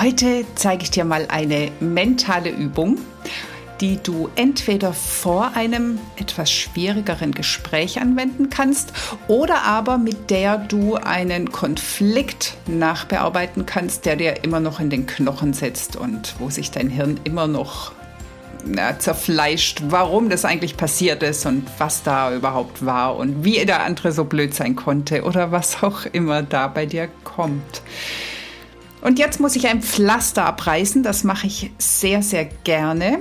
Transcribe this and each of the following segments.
Heute zeige ich dir mal eine mentale Übung, die du entweder vor einem etwas schwierigeren Gespräch anwenden kannst oder aber mit der du einen Konflikt nachbearbeiten kannst, der dir immer noch in den Knochen sitzt und wo sich dein Hirn immer noch na, zerfleischt, warum das eigentlich passiert ist und was da überhaupt war und wie der andere so blöd sein konnte oder was auch immer da bei dir kommt. Und jetzt muss ich ein Pflaster abreißen. Das mache ich sehr, sehr gerne.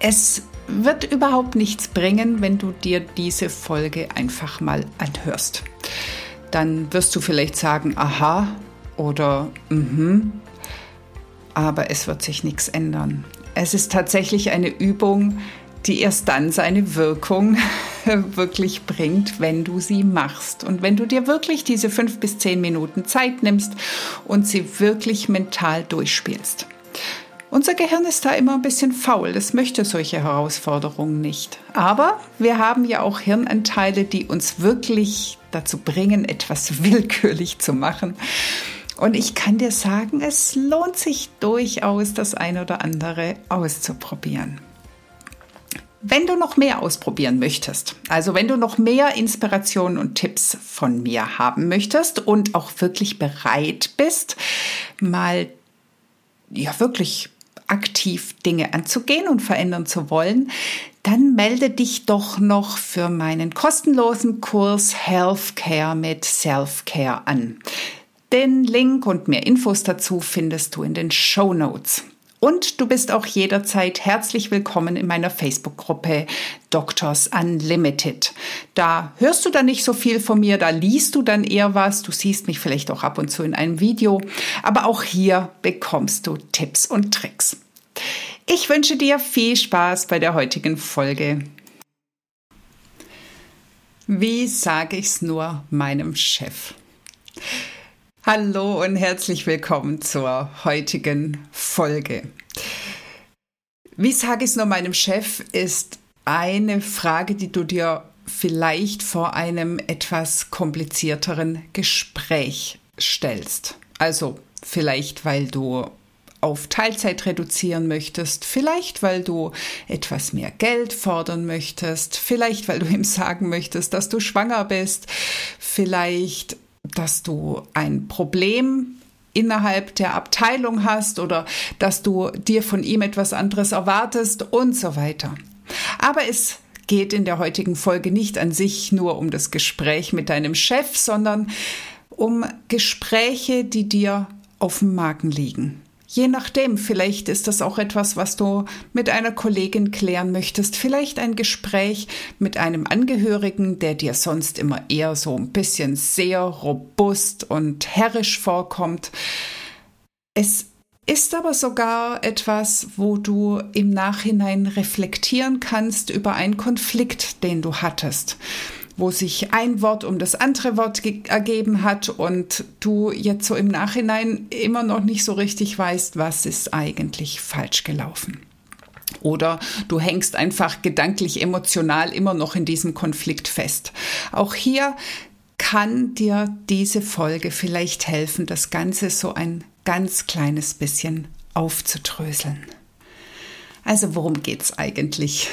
Es wird überhaupt nichts bringen, wenn du dir diese Folge einfach mal anhörst. Dann wirst du vielleicht sagen, aha oder mhm, aber es wird sich nichts ändern. Es ist tatsächlich eine Übung, die erst dann seine Wirkung wirklich bringt, wenn du sie machst. Und wenn du dir wirklich diese fünf bis zehn Minuten Zeit nimmst und sie wirklich mental durchspielst. Unser Gehirn ist da immer ein bisschen faul. Das möchte solche Herausforderungen nicht. Aber wir haben ja auch Hirnanteile, die uns wirklich dazu bringen, etwas willkürlich zu machen. Und ich kann dir sagen, es lohnt sich durchaus, das ein oder andere auszuprobieren. Wenn du noch mehr ausprobieren möchtest, also wenn du noch mehr Inspirationen und Tipps von mir haben möchtest und auch wirklich bereit bist, mal ja wirklich aktiv Dinge anzugehen und verändern zu wollen, dann melde dich doch noch für meinen kostenlosen Kurs Healthcare mit Self-Care an. Den Link und mehr Infos dazu findest du in den Show Notes. Und du bist auch jederzeit herzlich willkommen in meiner Facebook-Gruppe Doctors Unlimited. Da hörst du dann nicht so viel von mir, da liest du dann eher was, du siehst mich vielleicht auch ab und zu in einem Video, aber auch hier bekommst du Tipps und Tricks. Ich wünsche dir viel Spaß bei der heutigen Folge. Wie sage ich's nur meinem Chef? Hallo und herzlich willkommen zur heutigen Folge. Wie sage ich es nur meinem Chef, ist eine Frage, die du dir vielleicht vor einem etwas komplizierteren Gespräch stellst. Also vielleicht, weil du auf Teilzeit reduzieren möchtest, vielleicht weil du etwas mehr Geld fordern möchtest, vielleicht weil du ihm sagen möchtest, dass du schwanger bist, vielleicht dass du ein Problem innerhalb der Abteilung hast oder dass du dir von ihm etwas anderes erwartest und so weiter. Aber es geht in der heutigen Folge nicht an sich nur um das Gespräch mit deinem Chef, sondern um Gespräche, die dir auf dem Magen liegen. Je nachdem, vielleicht ist das auch etwas, was du mit einer Kollegin klären möchtest. Vielleicht ein Gespräch mit einem Angehörigen, der dir sonst immer eher so ein bisschen sehr robust und herrisch vorkommt. Es ist aber sogar etwas, wo du im Nachhinein reflektieren kannst über einen Konflikt, den du hattest wo sich ein Wort um das andere Wort ergeben hat und du jetzt so im Nachhinein immer noch nicht so richtig weißt, was ist eigentlich falsch gelaufen. Oder du hängst einfach gedanklich, emotional immer noch in diesem Konflikt fest. Auch hier kann dir diese Folge vielleicht helfen, das Ganze so ein ganz kleines bisschen aufzudröseln. Also worum geht's eigentlich?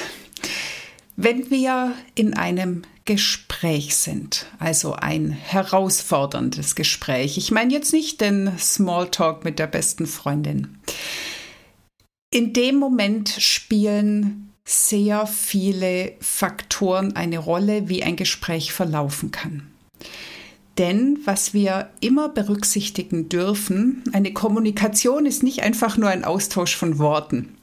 Wenn wir in einem Gespräch sind, also ein herausforderndes Gespräch, ich meine jetzt nicht den Smalltalk mit der besten Freundin, in dem Moment spielen sehr viele Faktoren eine Rolle, wie ein Gespräch verlaufen kann. Denn was wir immer berücksichtigen dürfen, eine Kommunikation ist nicht einfach nur ein Austausch von Worten.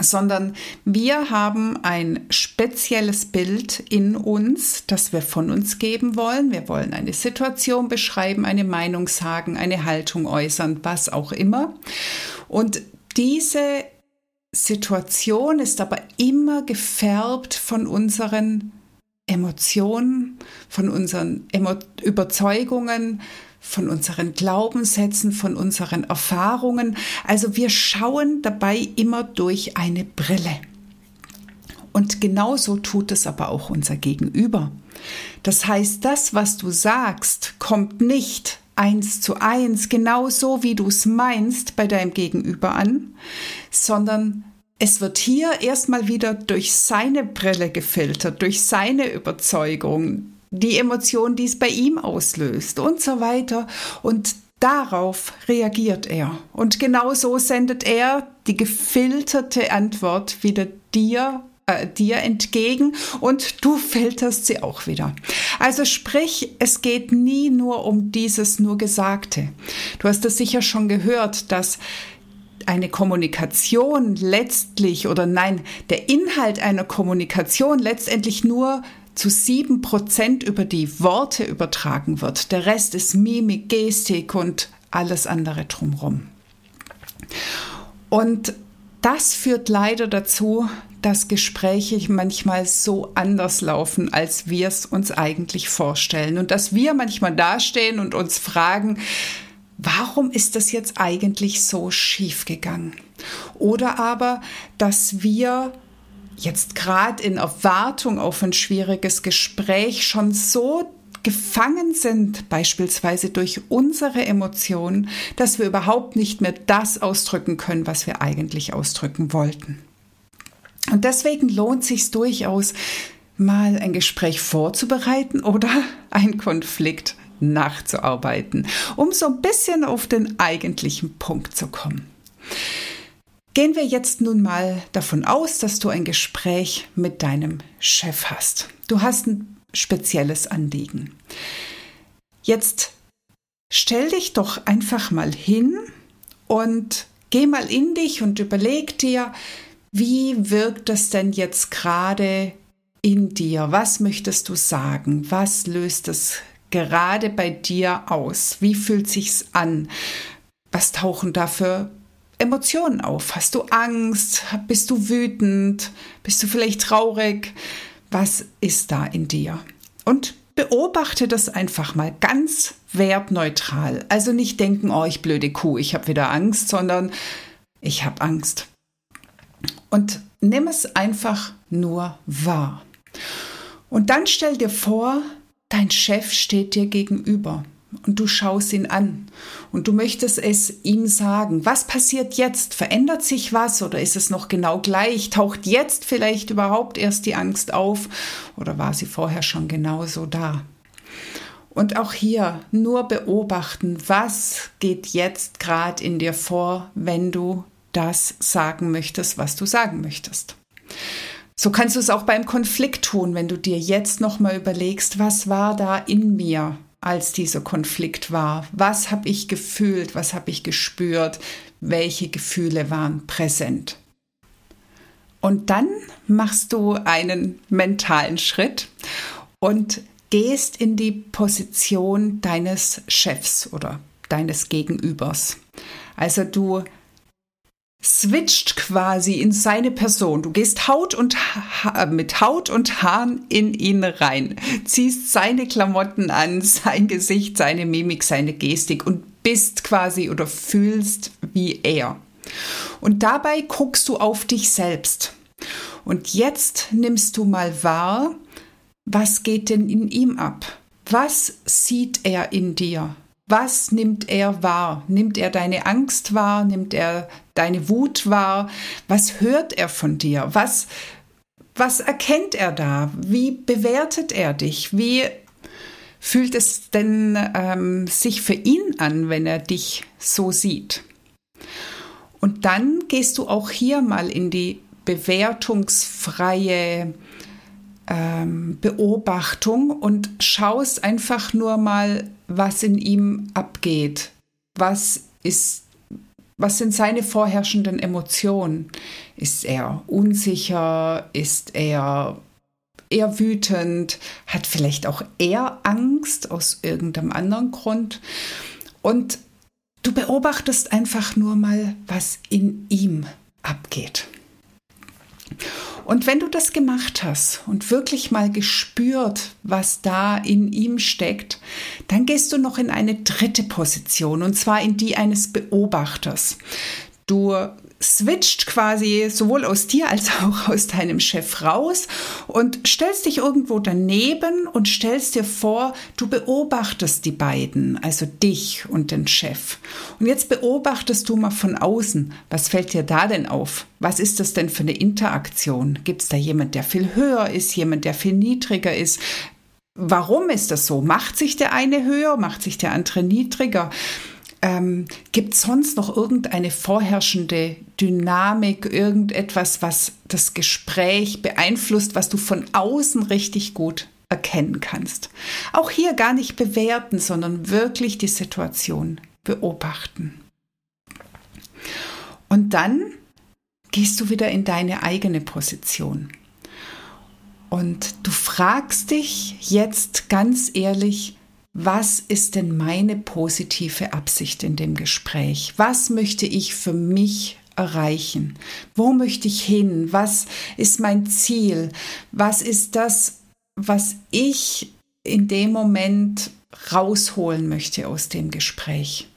Sondern wir haben ein spezielles Bild in uns, das wir von uns geben wollen. Wir wollen eine Situation beschreiben, eine Meinung sagen, eine Haltung äußern, was auch immer. Und diese Situation ist aber immer gefärbt von unseren Emotionen, von unseren Emo Überzeugungen, von unseren Glaubenssätzen, von unseren Erfahrungen. Also wir schauen dabei immer durch eine Brille. Und genauso tut es aber auch unser Gegenüber. Das heißt, das, was du sagst, kommt nicht eins zu eins, genau so wie du es meinst bei deinem Gegenüber an, sondern es wird hier erstmal wieder durch seine Brille gefiltert, durch seine Überzeugung, die Emotion, die es bei ihm auslöst und so weiter. Und darauf reagiert er. Und genau so sendet er die gefilterte Antwort wieder dir äh, dir entgegen und du filterst sie auch wieder. Also sprich, es geht nie nur um dieses nur Gesagte. Du hast es sicher schon gehört, dass eine Kommunikation letztlich oder nein, der Inhalt einer Kommunikation letztendlich nur zu sieben Prozent über die Worte übertragen wird. Der Rest ist Mimik, Gestik und alles andere drumherum. Und das führt leider dazu, dass Gespräche manchmal so anders laufen, als wir es uns eigentlich vorstellen. Und dass wir manchmal dastehen und uns fragen, warum ist das jetzt eigentlich so schief gegangen? Oder aber, dass wir jetzt gerade in Erwartung auf ein schwieriges Gespräch schon so gefangen sind, beispielsweise durch unsere Emotionen, dass wir überhaupt nicht mehr das ausdrücken können, was wir eigentlich ausdrücken wollten. Und deswegen lohnt sich durchaus, mal ein Gespräch vorzubereiten oder einen Konflikt nachzuarbeiten, um so ein bisschen auf den eigentlichen Punkt zu kommen. Gehen wir jetzt nun mal davon aus, dass du ein Gespräch mit deinem Chef hast. Du hast ein spezielles Anliegen. Jetzt stell dich doch einfach mal hin und geh mal in dich und überleg dir, wie wirkt es denn jetzt gerade in dir? Was möchtest du sagen? Was löst es gerade bei dir aus? Wie fühlt sich's an? Was tauchen da für Emotionen auf? Hast du Angst? Bist du wütend? Bist du vielleicht traurig? Was ist da in dir? Und beobachte das einfach mal ganz wertneutral. Also nicht denken, oh, ich blöde Kuh, ich habe wieder Angst, sondern ich habe Angst. Und nimm es einfach nur wahr. Und dann stell dir vor, dein Chef steht dir gegenüber und du schaust ihn an und du möchtest es ihm sagen. Was passiert jetzt? Verändert sich was oder ist es noch genau gleich? Taucht jetzt vielleicht überhaupt erst die Angst auf oder war sie vorher schon genauso da? Und auch hier nur beobachten, was geht jetzt gerade in dir vor, wenn du das sagen möchtest, was du sagen möchtest. So kannst du es auch beim Konflikt tun, wenn du dir jetzt nochmal überlegst, was war da in mir, als dieser Konflikt war? Was habe ich gefühlt? Was habe ich gespürt? Welche Gefühle waren präsent? Und dann machst du einen mentalen Schritt und gehst in die Position deines Chefs oder deines Gegenübers. Also du switcht quasi in seine Person. Du gehst Haut und ha mit Haut und Haaren in ihn rein, ziehst seine Klamotten an, sein Gesicht, seine Mimik, seine Gestik und bist quasi oder fühlst wie er. Und dabei guckst du auf dich selbst. Und jetzt nimmst du mal wahr, was geht denn in ihm ab? Was sieht er in dir? Was nimmt er wahr? Nimmt er deine Angst wahr? Nimmt er deine Wut wahr? Was hört er von dir? Was, was erkennt er da? Wie bewertet er dich? Wie fühlt es denn ähm, sich für ihn an, wenn er dich so sieht? Und dann gehst du auch hier mal in die bewertungsfreie ähm, Beobachtung und schaust einfach nur mal, was in ihm abgeht. Was ist was sind seine vorherrschenden Emotionen? Ist er unsicher? Ist er eher wütend? Hat vielleicht auch eher Angst aus irgendeinem anderen Grund? Und du beobachtest einfach nur mal, was in ihm abgeht. Und wenn du das gemacht hast und wirklich mal gespürt, was da in ihm steckt, dann gehst du noch in eine dritte Position und zwar in die eines Beobachters. Du switcht quasi sowohl aus dir als auch aus deinem Chef raus und stellst dich irgendwo daneben und stellst dir vor, du beobachtest die beiden, also dich und den Chef. Und jetzt beobachtest du mal von außen. Was fällt dir da denn auf? Was ist das denn für eine Interaktion? Gibt es da jemand, der viel höher ist, jemand, der viel niedriger ist? Warum ist das so? Macht sich der eine höher, macht sich der andere niedriger? Ähm, Gibt es sonst noch irgendeine vorherrschende Dynamik, irgendetwas, was das Gespräch beeinflusst, was du von außen richtig gut erkennen kannst? Auch hier gar nicht bewerten, sondern wirklich die Situation beobachten. Und dann gehst du wieder in deine eigene Position. Und du fragst dich jetzt ganz ehrlich, was ist denn meine positive Absicht in dem Gespräch? Was möchte ich für mich erreichen? Wo möchte ich hin? Was ist mein Ziel? Was ist das, was ich in dem Moment rausholen möchte aus dem Gespräch?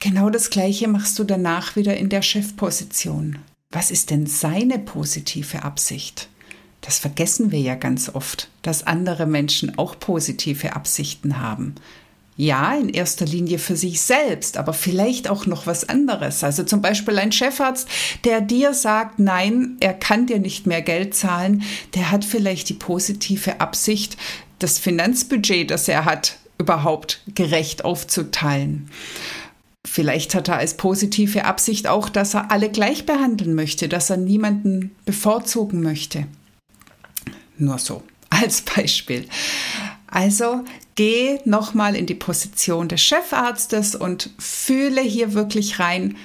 Genau das Gleiche machst du danach wieder in der Chefposition. Was ist denn seine positive Absicht? Das vergessen wir ja ganz oft, dass andere Menschen auch positive Absichten haben. Ja, in erster Linie für sich selbst, aber vielleicht auch noch was anderes. Also zum Beispiel ein Chefarzt, der dir sagt, nein, er kann dir nicht mehr Geld zahlen, der hat vielleicht die positive Absicht, das Finanzbudget, das er hat, überhaupt gerecht aufzuteilen. Vielleicht hat er als positive Absicht auch, dass er alle gleich behandeln möchte, dass er niemanden bevorzugen möchte. Nur so als Beispiel. Also geh nochmal in die Position des Chefarztes und fühle hier wirklich rein,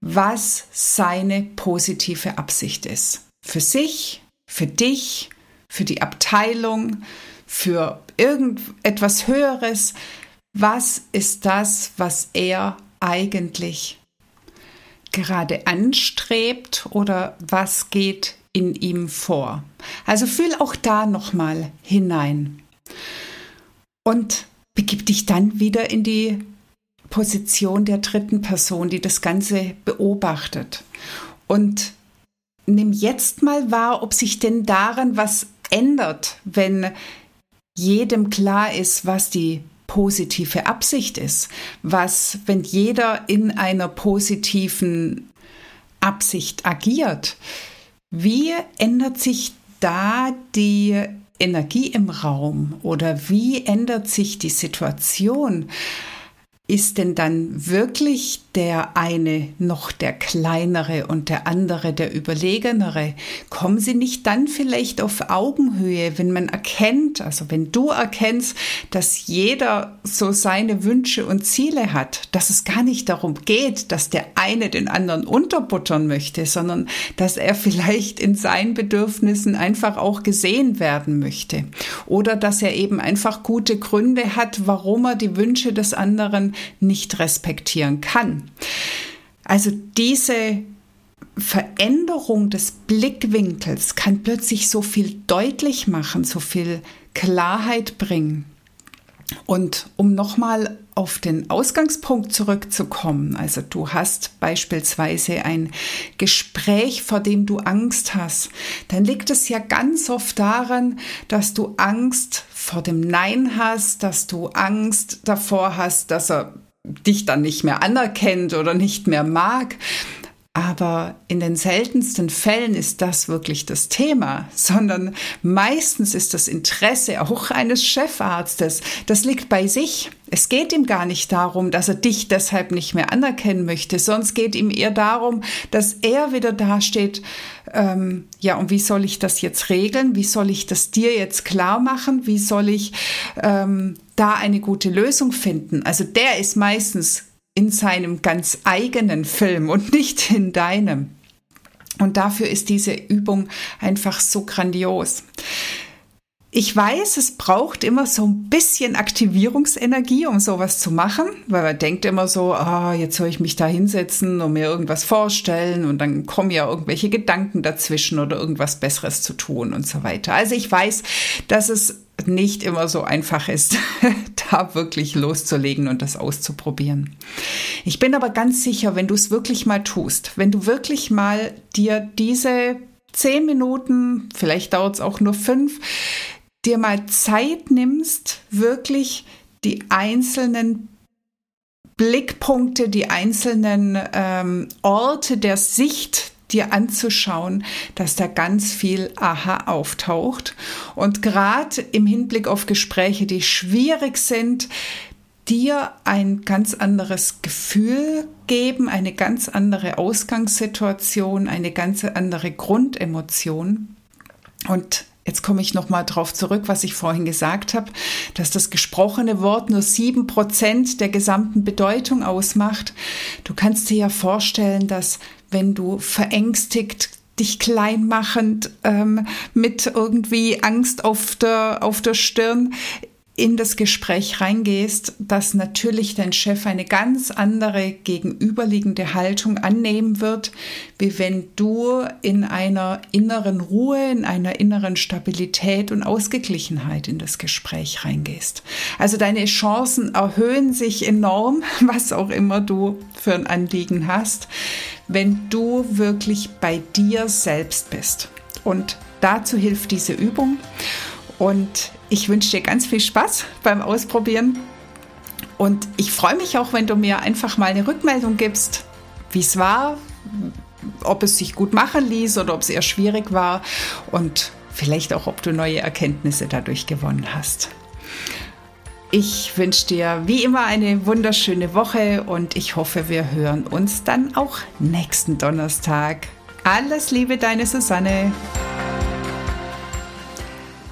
was seine positive Absicht ist. Für sich, für dich, für die Abteilung, für irgendetwas Höheres. Was ist das, was er eigentlich gerade anstrebt oder was geht in ihm vor. Also fühl auch da nochmal hinein. Und begib dich dann wieder in die Position der dritten Person, die das Ganze beobachtet. Und nimm jetzt mal wahr, ob sich denn daran was ändert, wenn jedem klar ist, was die positive Absicht ist, was, wenn jeder in einer positiven Absicht agiert, wie ändert sich da die Energie im Raum oder wie ändert sich die Situation? Ist denn dann wirklich der eine noch der kleinere und der andere der überlegenere? Kommen sie nicht dann vielleicht auf Augenhöhe, wenn man erkennt, also wenn du erkennst, dass jeder so seine Wünsche und Ziele hat, dass es gar nicht darum geht, dass der eine den anderen unterbuttern möchte, sondern dass er vielleicht in seinen Bedürfnissen einfach auch gesehen werden möchte oder dass er eben einfach gute Gründe hat, warum er die Wünsche des anderen nicht respektieren kann. Also diese Veränderung des Blickwinkels kann plötzlich so viel deutlich machen, so viel Klarheit bringen. Und um nochmal auf den Ausgangspunkt zurückzukommen, also du hast beispielsweise ein Gespräch, vor dem du Angst hast, dann liegt es ja ganz oft daran, dass du Angst vor dem Nein hast, dass du Angst davor hast, dass er dich dann nicht mehr anerkennt oder nicht mehr mag. Aber in den seltensten Fällen ist das wirklich das Thema, sondern meistens ist das Interesse auch eines Chefarztes, das liegt bei sich. Es geht ihm gar nicht darum, dass er dich deshalb nicht mehr anerkennen möchte, sonst geht ihm eher darum, dass er wieder dasteht, ähm, ja, und wie soll ich das jetzt regeln? Wie soll ich das dir jetzt klar machen? Wie soll ich ähm, da eine gute Lösung finden? Also der ist meistens in seinem ganz eigenen Film und nicht in deinem. Und dafür ist diese Übung einfach so grandios. Ich weiß, es braucht immer so ein bisschen Aktivierungsenergie, um sowas zu machen, weil man denkt immer so, ah, jetzt soll ich mich da hinsetzen und mir irgendwas vorstellen und dann kommen ja irgendwelche Gedanken dazwischen oder irgendwas Besseres zu tun und so weiter. Also ich weiß, dass es nicht immer so einfach ist, da wirklich loszulegen und das auszuprobieren. Ich bin aber ganz sicher, wenn du es wirklich mal tust, wenn du wirklich mal dir diese zehn Minuten, vielleicht dauert es auch nur fünf, dir mal Zeit nimmst, wirklich die einzelnen Blickpunkte, die einzelnen ähm, Orte der Sicht dir anzuschauen, dass da ganz viel Aha auftaucht. Und gerade im Hinblick auf Gespräche, die schwierig sind, dir ein ganz anderes Gefühl geben, eine ganz andere Ausgangssituation, eine ganz andere Grundemotion. Und Jetzt komme ich noch mal drauf zurück, was ich vorhin gesagt habe, dass das gesprochene Wort nur sieben Prozent der gesamten Bedeutung ausmacht. Du kannst dir ja vorstellen, dass wenn du verängstigt dich kleinmachend ähm, mit irgendwie Angst auf der, auf der Stirn in das Gespräch reingehst, dass natürlich dein Chef eine ganz andere gegenüberliegende Haltung annehmen wird, wie wenn du in einer inneren Ruhe, in einer inneren Stabilität und Ausgeglichenheit in das Gespräch reingehst. Also deine Chancen erhöhen sich enorm, was auch immer du für ein Anliegen hast, wenn du wirklich bei dir selbst bist. Und dazu hilft diese Übung. Und ich wünsche dir ganz viel Spaß beim Ausprobieren. Und ich freue mich auch, wenn du mir einfach mal eine Rückmeldung gibst, wie es war, ob es sich gut machen ließ oder ob es eher schwierig war und vielleicht auch, ob du neue Erkenntnisse dadurch gewonnen hast. Ich wünsche dir wie immer eine wunderschöne Woche und ich hoffe, wir hören uns dann auch nächsten Donnerstag. Alles Liebe, deine Susanne.